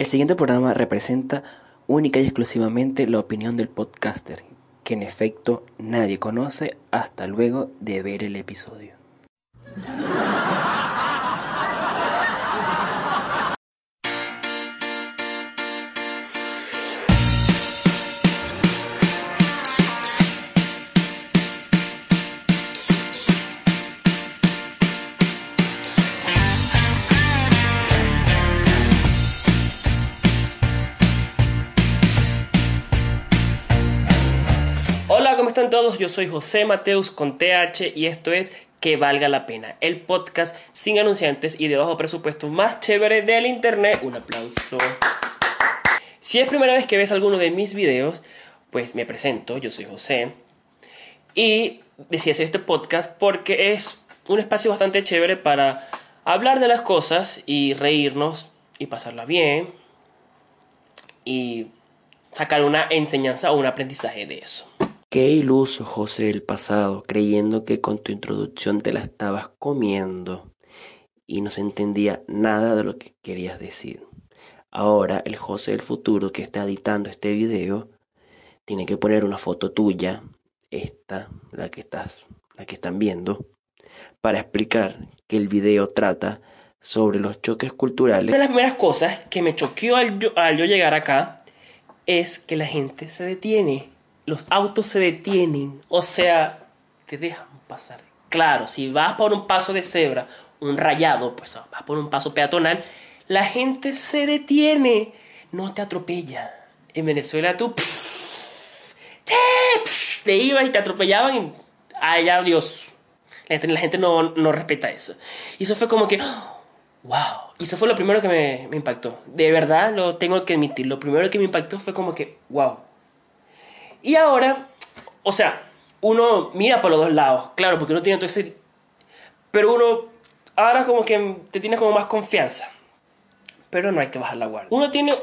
El siguiente programa representa única y exclusivamente la opinión del podcaster, que en efecto nadie conoce hasta luego de ver el episodio. Soy José Mateus con TH y esto es Que Valga la Pena, el podcast sin anunciantes y de bajo presupuesto más chévere del internet. Un aplauso. Si es primera vez que ves alguno de mis videos, pues me presento, yo soy José. Y decidí hacer este podcast porque es un espacio bastante chévere para hablar de las cosas y reírnos y pasarla bien y sacar una enseñanza o un aprendizaje de eso. Qué iluso, José del pasado, creyendo que con tu introducción te la estabas comiendo y no se entendía nada de lo que querías decir. Ahora el José del futuro que está editando este video tiene que poner una foto tuya, esta, la que estás, la que están viendo, para explicar que el video trata sobre los choques culturales. Una de las primeras cosas que me choqueó al al yo llegar acá es que la gente se detiene. Los autos se detienen. O sea, te dejan pasar. Claro, si vas por un paso de cebra, un rayado, pues vas por un paso peatonal, la gente se detiene. No te atropella. En Venezuela tú pff, te ibas y te atropellaban y allá Dios. La gente, la gente no, no respeta eso. Y eso fue como que, wow. Y eso fue lo primero que me impactó. De verdad, lo tengo que admitir. Lo primero que me impactó fue como que, wow. Y ahora, o sea, uno mira por los dos lados, claro, porque uno tiene todo ese... Pero uno, ahora como que te tienes como más confianza. Pero no hay que bajar la guardia. Uno tiene,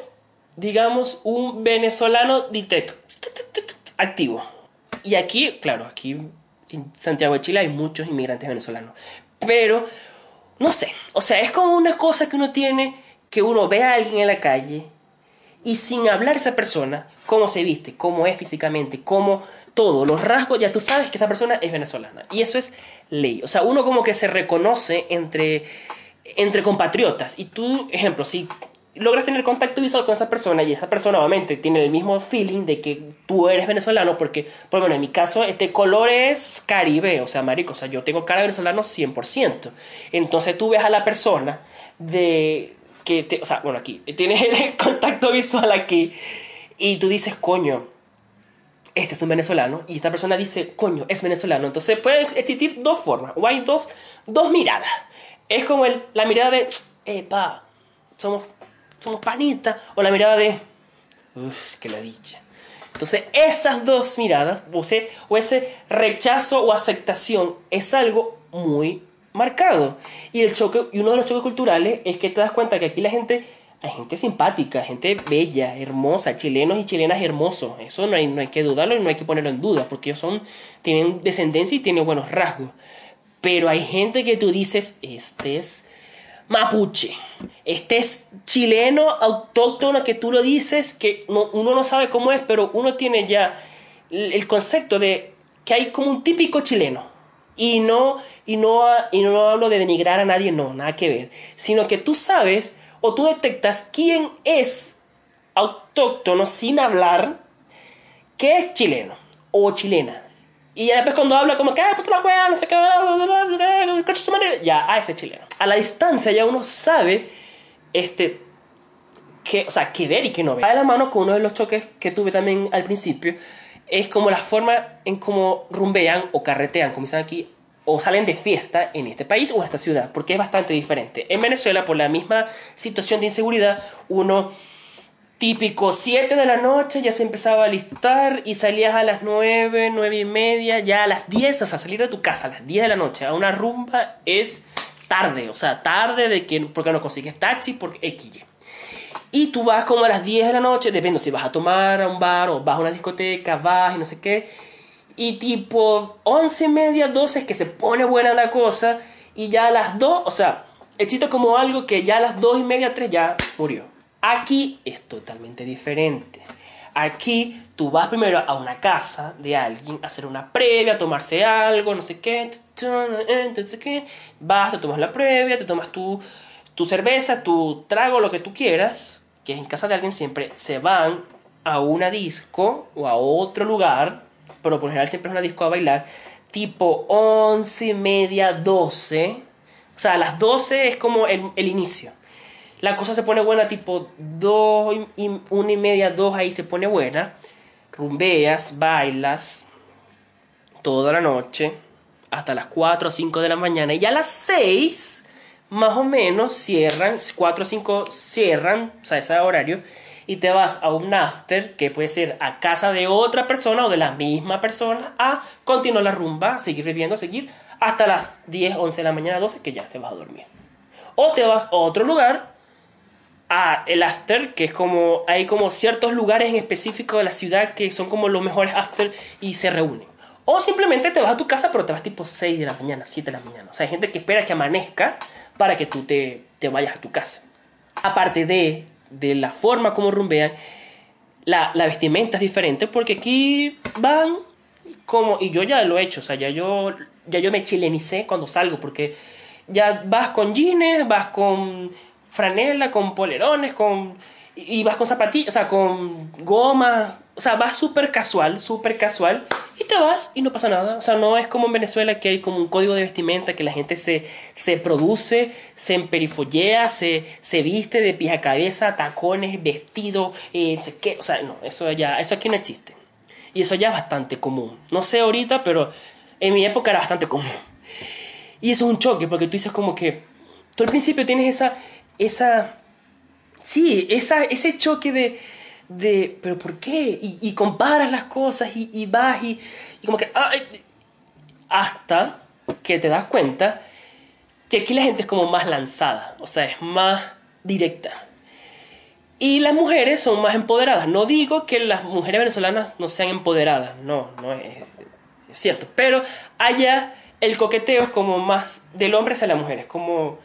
digamos, un venezolano dictato, activo. Y aquí, claro, aquí en Santiago de Chile hay muchos inmigrantes venezolanos. Pero, no sé, o sea, es como una cosa que uno tiene, que uno ve a alguien en la calle y sin hablar esa persona, cómo se viste, cómo es físicamente, cómo todo, los rasgos, ya tú sabes que esa persona es venezolana. Y eso es ley. O sea, uno como que se reconoce entre, entre compatriotas. Y tú, ejemplo, si logras tener contacto visual con esa persona y esa persona obviamente tiene el mismo feeling de que tú eres venezolano, porque, por bueno, en mi caso, este color es caribe, o sea, marico, o sea, yo tengo cara de venezolano 100%. Entonces tú ves a la persona de que, te, o sea, bueno, aquí, tienes el contacto visual aquí y tú dices, coño, este es un venezolano y esta persona dice, coño, es venezolano. Entonces pueden existir dos formas, o hay dos, dos miradas. Es como el, la mirada de, epa, somos, somos panitas, o la mirada de, uff, que la dicha. Entonces, esas dos miradas, o ese, o ese rechazo o aceptación, es algo muy marcado. Y, el choque, y uno de los choques culturales es que te das cuenta que aquí la gente hay gente simpática, gente bella, hermosa, chilenos y chilenas hermosos. Eso no hay, no hay que dudarlo y no hay que ponerlo en duda, porque ellos son, tienen descendencia y tienen buenos rasgos. Pero hay gente que tú dices, este es mapuche, este es chileno autóctono que tú lo dices, que no, uno no sabe cómo es, pero uno tiene ya el concepto de que hay como un típico chileno. Y no, y no, y no hablo de denigrar a nadie, no, nada que ver. Sino que tú sabes o tú detectas quién es autóctono sin hablar que es chileno o chilena. Y después cuando habla como que, ah, qué, ya, ah, ese es chileno. A la distancia ya uno sabe, este, que, o sea, qué ver y qué no ver. Va de la mano con uno de los choques que tuve también al principio, es como la forma en cómo rumbean o carretean, como dicen aquí, o salen de fiesta en este país o en esta ciudad, porque es bastante diferente. En Venezuela, por la misma situación de inseguridad, uno típico 7 de la noche ya se empezaba a listar y salías a las 9, 9 y media, ya a las 10, o sea, salir de tu casa a las 10 de la noche a una rumba es tarde, o sea, tarde de que, porque no consigues taxi, porque X. Y tú vas como a las 10 de la noche, depende si vas a tomar a un bar o vas a una discoteca, vas y no sé qué y tipo 11 y media, 12 es que se pone buena la cosa. Y ya a las 2, o sea, existe como algo que ya a las 2 y media, 3 ya murió. Aquí es totalmente diferente. Aquí tú vas primero a una casa de alguien a hacer una previa, a tomarse algo, no sé qué. ¿qué? Vas, te tomas la previa, te tomas tu, tu cerveza, tu trago, lo que tú quieras, que en casa de alguien siempre, se van a una disco o a otro lugar pero por general siempre es una disco a bailar, tipo 11 y media, 12. O sea, a las 12 es como el, inicio. La cosa se pone buena tipo 2 y 1 y media, 2 ahí se pone buena. Rumbeas, bailas toda la noche hasta las 4 o 5 de la mañana y a las 6 más o menos cierran, 4 o 5 cierran, o sea, ese horario y te vas a un after que puede ser a casa de otra persona o de la misma persona a continuar la rumba, seguir viviendo, seguir hasta las 10, 11 de la mañana, 12 que ya te vas a dormir. O te vas a otro lugar a el after, que es como hay como ciertos lugares en específico de la ciudad que son como los mejores after y se reúnen. O simplemente te vas a tu casa, pero te vas tipo 6 de la mañana, 7 de la mañana. O sea, hay gente que espera que amanezca para que tú te, te vayas a tu casa. Aparte de de la forma como rumbean, la, vestimenta es diferente porque aquí van como, y yo ya lo he hecho, o sea, ya yo, ya yo me chilenicé cuando salgo porque ya vas con jeans, vas con franela, con polerones, con y vas con zapatillas, o sea, con goma, o sea, vas súper casual, súper casual, y te vas y no pasa nada. O sea, no es como en Venezuela que hay como un código de vestimenta que la gente se, se produce, se emperifollea, se, se viste de pie a cabeza, tacones, vestido, eh, qué. O sea, no, eso ya, eso aquí no existe. Y eso ya es bastante común. No sé ahorita, pero en mi época era bastante común. Y eso es un choque, porque tú dices como que, tú al principio tienes esa, esa Sí, ese choque de, de, pero ¿por qué? Y, comparas las cosas y, vas y, como que, hasta que te das cuenta que aquí la gente es como más lanzada, o sea, es más directa. Y las mujeres son más empoderadas. No digo que las mujeres venezolanas no sean empoderadas, no, no es, cierto. Pero allá el coqueteo es como más del hombre hacia la mujer, es como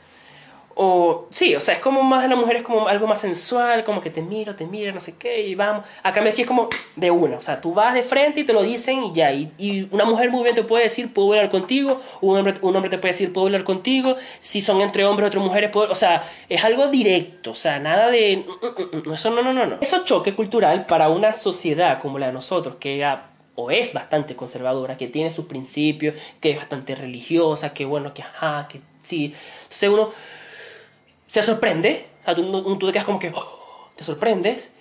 o sí, o sea, es como más de la mujer, es como algo más sensual, como que te miro, te miro, no sé qué, y vamos. Acá me es como de una, o sea, tú vas de frente y te lo dicen y ya. Y, una mujer muy bien te puede decir, puedo hablar contigo, un hombre, un hombre te puede decir, puedo hablar contigo. Si son entre hombres o entre mujeres, puedo, o sea, es algo directo, o sea, nada de. Mm, mm, mm, eso no, no, no, no. Eso choque cultural para una sociedad como la de nosotros, que era o es bastante conservadora, que tiene sus principios, que es bastante religiosa, que bueno, que ajá, que sí. Entonces uno se sorprende, o sea, tú, te quedas como que, oh, te sorprendes,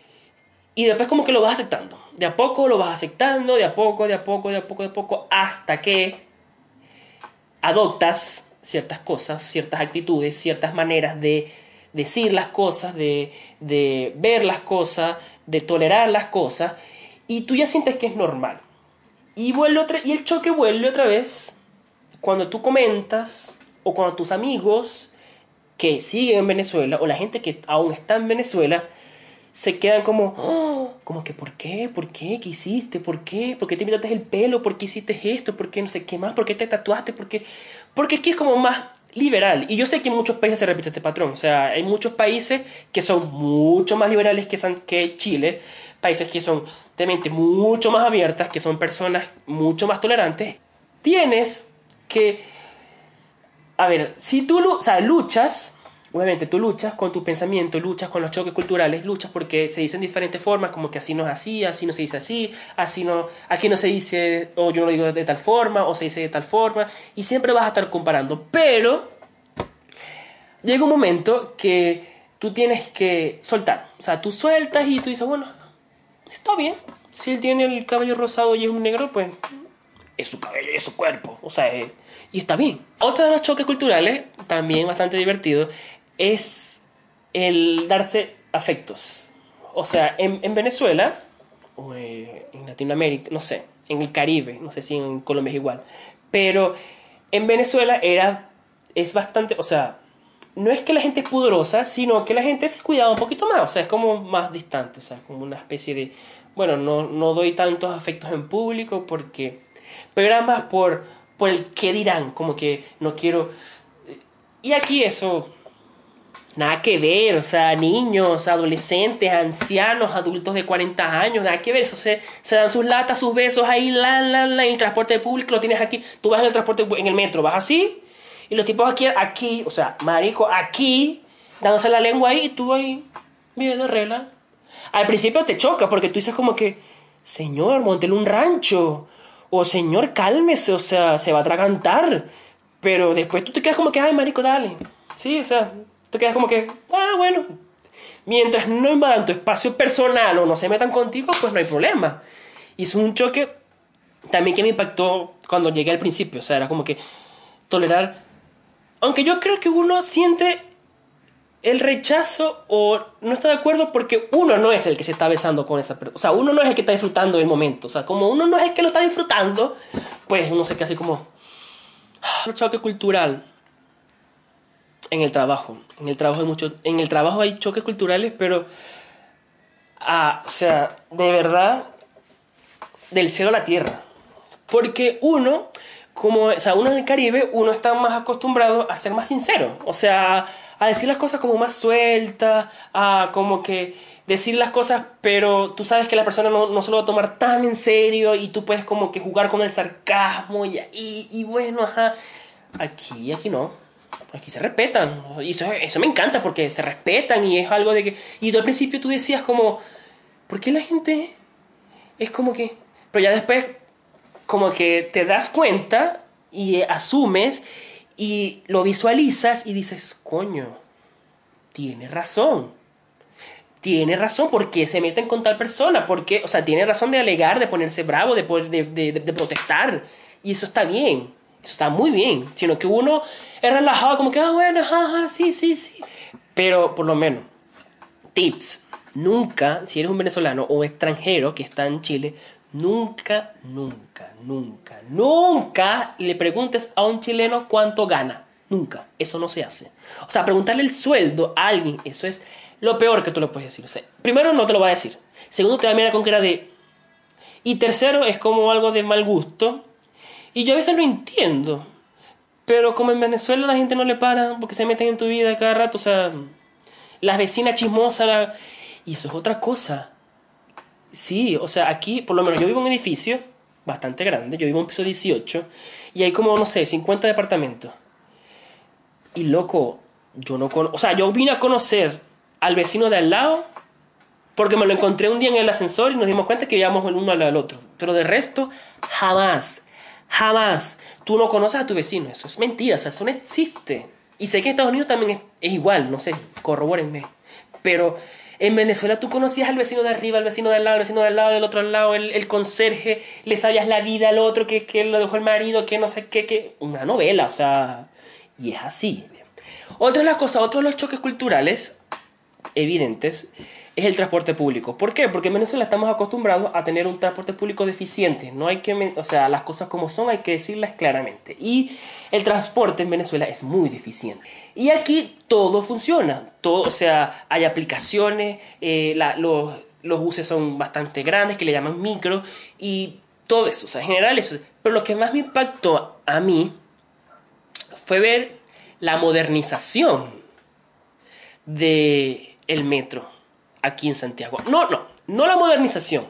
y después como que lo vas aceptando. De a poco lo vas aceptando, de a poco, de a poco, de a poco, de a poco, hasta que adoptas ciertas cosas, ciertas actitudes, ciertas maneras de decir las cosas, de, de ver las cosas, de tolerar las cosas, y tú ya sientes que es normal. Y, vuelve otra, y el choque vuelve otra vez cuando tú comentas o cuando tus amigos que siguen en Venezuela o la gente que aún está en Venezuela se quedan como, oh, como que ¿por qué? ¿Por qué? ¿Qué hiciste? ¿Por qué? ¿Por qué te pintaste el pelo? ¿Por qué hiciste esto? ¿Por qué no sé qué más? ¿Por qué te tatuaste? ¿Por qué? Porque aquí es como más liberal. Y yo sé que en muchos países se repite este patrón. O sea, hay muchos países que son mucho más liberales que, que Chile. Países que son de mente mucho más abiertas, que son personas mucho más tolerantes. Tienes que a ver, si tú luchas, obviamente tú luchas con tu pensamiento, luchas con los choques culturales, luchas porque se dicen diferentes formas, como que así no es así, así no se dice así, así no, aquí no se dice, o yo no lo digo de tal forma, o se dice de tal forma, y siempre vas a estar comparando, pero llega un momento que tú tienes que soltar, o sea, tú sueltas y tú dices, bueno, está bien, si él tiene el cabello rosado y es un negro, pues es su cabello es su cuerpo. O sea, eh, y está bien. Otro de los choques culturales, también bastante divertido, es el darse afectos. O sea, en, en Venezuela, o eh, en Latinoamérica, no sé, en el Caribe, no sé si en Colombia es igual, pero en Venezuela era, es bastante, o sea, no es que la gente es pudorosa, sino que la gente se cuidaba un poquito más, o sea, es como más distante, o sea, como una especie de, bueno, no, no doy tantos afectos en público porque, pero era más por, por el qué dirán, como que no quiero, y aquí eso, nada que ver, o sea, niños, adolescentes, ancianos, adultos de 40 años, nada que ver, eso se, se dan sus latas, sus besos ahí, la, la, la, en el transporte público, lo tienes aquí, tú vas en el transporte, en el metro, vas así, y los tipos aquí, aquí, o sea, marico, aquí, dándose la lengua ahí, y tú ahí, viendo regla. Al principio te choca porque tú dices como que, señor, montele un rancho. O señor, cálmese, o sea, se va a atragantar. Pero después tú te quedas como que, ay, marico, dale. Sí, o sea, te quedas como que, ah, bueno. Mientras no invadan tu espacio personal o no se metan contigo, pues no hay problema. Es un choque también que me impactó cuando llegué al principio. O sea, era como que tolerar aunque yo creo que uno siente el rechazo o no está de acuerdo porque uno no es el que se está besando con esa persona. O sea, uno no es el que está disfrutando del momento. O sea, como uno no es el que lo está disfrutando, pues uno se queda así como... Un choque cultural en el trabajo. En el trabajo hay mucho... En el trabajo hay choques culturales, pero... Ah, o sea, de verdad, del cielo a la tierra. Porque uno como, o sea, uno en el Caribe, uno está más acostumbrado a ser más sincero, o sea, a decir las cosas como más sueltas, a como que decir las cosas, pero tú sabes que la persona no, no se lo va a tomar tan en serio y tú puedes como que jugar con el sarcasmo y, y, bueno, ajá. Aquí, aquí no. Aquí se respetan. Y eso, eso me encanta porque se respetan y es algo de que... Y tú al principio tú decías como, ¿por qué la gente es como que... Pero ya después como que te das cuenta y asumes y lo visualizas y dices, coño, tiene razón. Tiene razón, porque se meten con tal persona? porque O sea, tiene razón de alegar, de ponerse bravo, de, de, de, protestar. Y eso está bien. Eso está muy bien. Sino que uno es relajado, como que, ah, bueno, jaja, sí, sí, sí. Pero por lo menos, tips. Nunca, si eres un venezolano o extranjero que está en Chile, Nunca, nunca, nunca, nunca le preguntes a un chileno cuánto gana. Nunca. Eso no se hace. O sea, preguntarle el sueldo a alguien, eso es lo peor que tú le puedes decir. Primero, no te lo va a decir. Segundo, te va a mirar con era de... Y tercero, es como algo de mal gusto. Y yo a veces lo entiendo. Pero como en Venezuela la gente no le para porque se meten en tu vida cada rato. O sea, las vecinas chismosas. Y eso es otra cosa. Sí, o sea, aquí, por lo menos yo vivo en un edificio bastante grande, yo vivo en un piso 18 y hay como, no sé, 50 departamentos. Y loco, yo no conozco, o sea, yo vine a conocer al vecino de al lado porque me lo encontré un día en el ascensor y nos dimos cuenta que vivíamos el uno al otro. Pero de resto, jamás, jamás. Tú no conoces a tu vecino, eso es mentira, o sea, eso no existe. Y sé que en Estados Unidos también es igual, no sé, corrobórenme. Pero en Venezuela tú conocías al vecino de arriba, al vecino del lado, al vecino del lado, del otro lado, el, conserje, le sabías la vida al otro, que, que lo dejó el marido, que no sé qué, que... Una novela, o sea... Y es así. Otra de las cosas, otro de los choques culturales evidentes es el transporte público. ¿Por qué? Porque en Venezuela estamos acostumbrados a tener un transporte público deficiente. No hay que, o sea, las cosas como son hay que decirlas claramente. Y el transporte en Venezuela es muy deficiente. Y aquí todo funciona. Todo, o sea, hay aplicaciones, eh, los, buses son bastante grandes, que le llaman micro, y todo eso. O sea, en general eso. Pero lo que más me impactó a mí fue ver la modernización del el metro aquí en Santiago. No, no, no la modernización.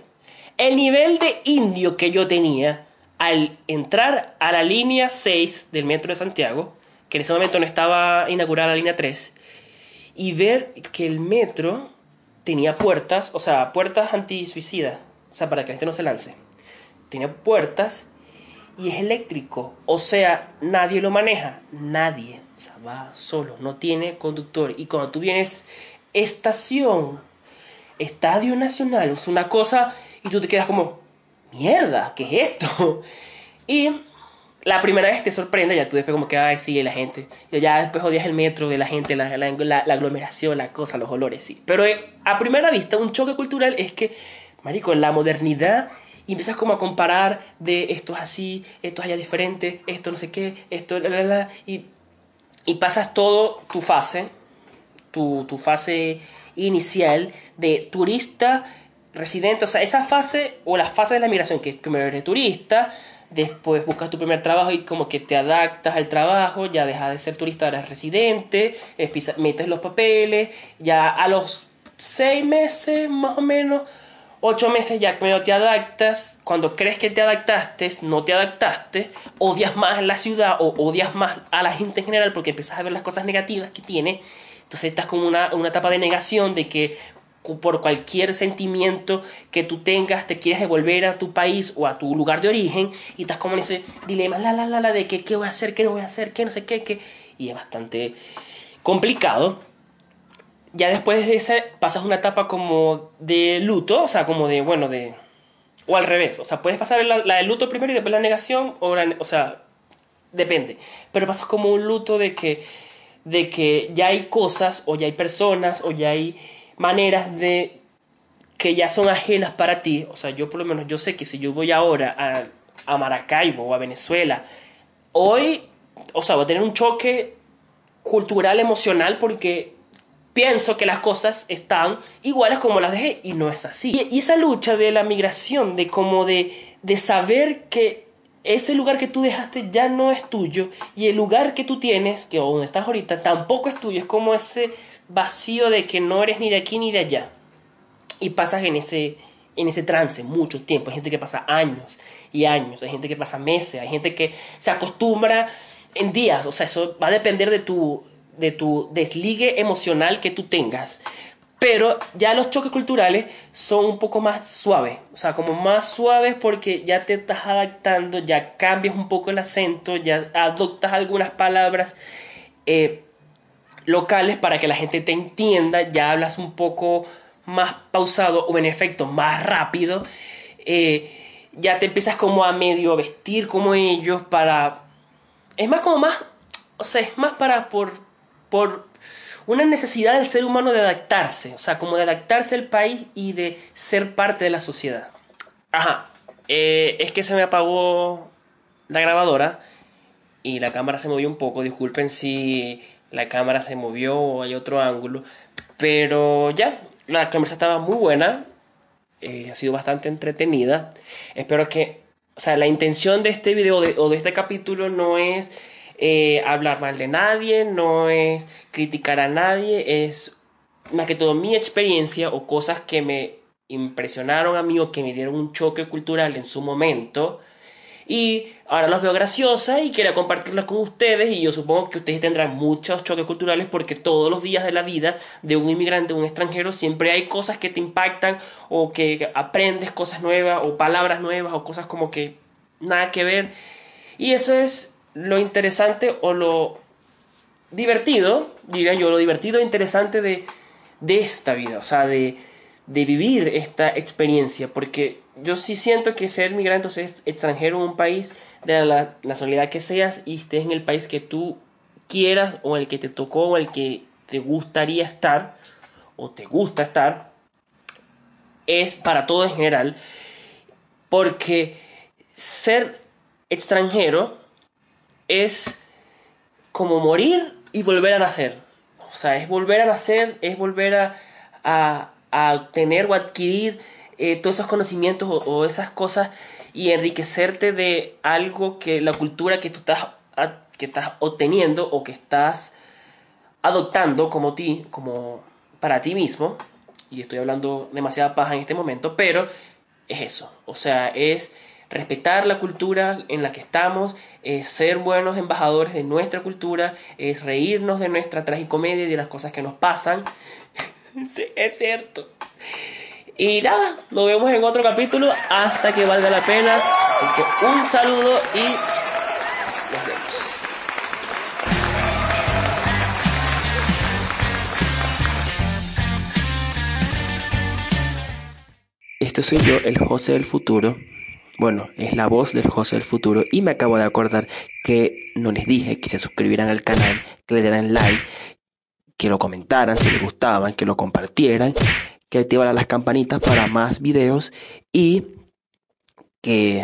El nivel de indio que yo tenía al entrar a la línea 6 del metro de Santiago, que en ese momento no estaba inaugurada la línea 3, y ver que el metro tenía puertas, o sea, puertas anti-suicida, o sea, para que la gente no se lance. Tenía puertas y es eléctrico, o sea, nadie lo maneja, nadie, o sea, va solo, no tiene conductor. Y cuando tú vienes estación Estadio Nacional es una cosa y tú te quedas como, mierda, ¿qué es esto? Y la primera vez te sorprende, ya tú después como que, ay, sí, la gente. Y ya después odias el metro, de la gente, la, la, la, aglomeración, la cosa, los olores, sí. Pero eh, a primera vista, un choque cultural es que, marico, la modernidad y empiezas como a comparar de esto es así, esto es allá diferente, esto no sé qué, esto, la, la, la, y, y pasas todo tu fase, tu, tu fase inicial de turista, residente, o sea, esa fase o la fase de la migración, que primero eres turista, después buscas tu primer trabajo y como que te adaptas al trabajo, ya dejas de ser turista, eres residente, metes los papeles, ya a los seis meses más o menos, ocho meses ya medio te adaptas, cuando crees que te adaptaste, no te adaptaste, odias más la ciudad o odias más a la gente en general porque empiezas a ver las cosas negativas que tiene, entonces estás como una, una etapa de negación de que por cualquier sentimiento que tú tengas, te quieres devolver a tu país o a tu lugar de origen y estás como en ese dilema, la, la, la, la, de que, qué voy a hacer, qué no voy a hacer, qué no sé qué, qué. Y es bastante complicado. Ya después de ese pasas una etapa como de luto, o sea, como de, bueno, de... O al revés, o sea, puedes pasar la, la del luto primero y después la negación, o, o sea, depende. Pero pasas como un luto de que, de que ya hay cosas, o ya hay personas, o ya hay maneras de que ya son ajenas para ti. O sea, yo por lo menos yo sé que si yo voy ahora a, a Maracaibo o a Venezuela, hoy, o sea, voy a tener un choque cultural, emocional, porque pienso que las cosas están iguales como las dejé y no es así. Y, esa lucha de la migración, de como de, de saber que ese lugar que tú dejaste ya no es tuyo y el lugar que tú tienes, que donde estás ahorita, tampoco es tuyo, es como ese vacío de que no eres ni de aquí ni de allá. Y pasas en ese, en ese trance mucho tiempo. Hay gente que pasa años y años, hay gente que pasa meses, hay gente que se acostumbra en días. O sea, eso va a depender de tu, de tu desligue emocional que tú tengas. Pero ya los choques culturales son un poco más suaves, o sea, como más suaves porque ya te estás adaptando, ya cambias un poco el acento, ya adoptas algunas palabras. Eh, locales para que la gente te entienda, ya hablas un poco más pausado o en efecto más rápido, eh, ya te empiezas como a medio vestir como ellos para... Es más como más, o sea, es más para por, por una necesidad del ser humano de adaptarse, o sea, como de adaptarse al país y de ser parte de la sociedad. Ajá, eh, es que se me apagó la grabadora y la cámara se movió un poco, disculpen si la cámara se movió o hay otro ángulo. Pero ya, la conversación estaba muy buena, eh, ha sido bastante entretenida. Espero que, o sea, la intención de este video o de este capítulo no es eh, hablar mal de nadie, no es criticar a nadie, es más que todo mi experiencia o cosas que me impresionaron a mí o que me dieron un choque cultural en su momento y ahora los veo graciosa y quería compartirlas con ustedes y yo supongo que ustedes tendrán muchos choques culturales porque todos los días de la vida de un inmigrante, un extranjero, siempre hay cosas que te impactan o que aprendes cosas nuevas o palabras nuevas o cosas como que nada que ver. Y eso es lo interesante o lo divertido, diría yo, lo divertido e interesante de, de esta vida, o sea, de, de vivir esta experiencia, porque yo sí siento que ser migrante o ser extranjero en un país, de la nacionalidad que seas, y estés en el país que tú quieras, o el que te tocó, o el que te gustaría estar, o te gusta estar, es para todo en general, porque ser extranjero es como morir y volver a nacer. O sea, es volver a nacer, es volver a, a, a tener o adquirir eh, todos esos conocimientos o, esas cosas y enriquecerte de algo que la cultura que tú estás, que estás obteniendo o que estás adoptando como ti, como para ti mismo, y estoy hablando demasiada paja en este momento, pero es eso, o sea, es respetar la cultura en la que estamos, es ser buenos embajadores de nuestra cultura, es reírnos de nuestra tragicomedia y de las cosas que nos pasan. sí, es cierto. Y nada, nos vemos en otro capítulo hasta que valga la pena. Así que un saludo y nos vemos. Esto soy yo, el José del futuro. Bueno, es la voz del José del futuro y me acabo de acordar que no les dije que se suscribieran al canal, que le dieran like, que lo comentaran si les gustaban, que lo compartieran, que activaran las campanitas para más videos y que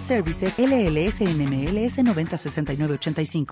Services LLS NMLS 906985.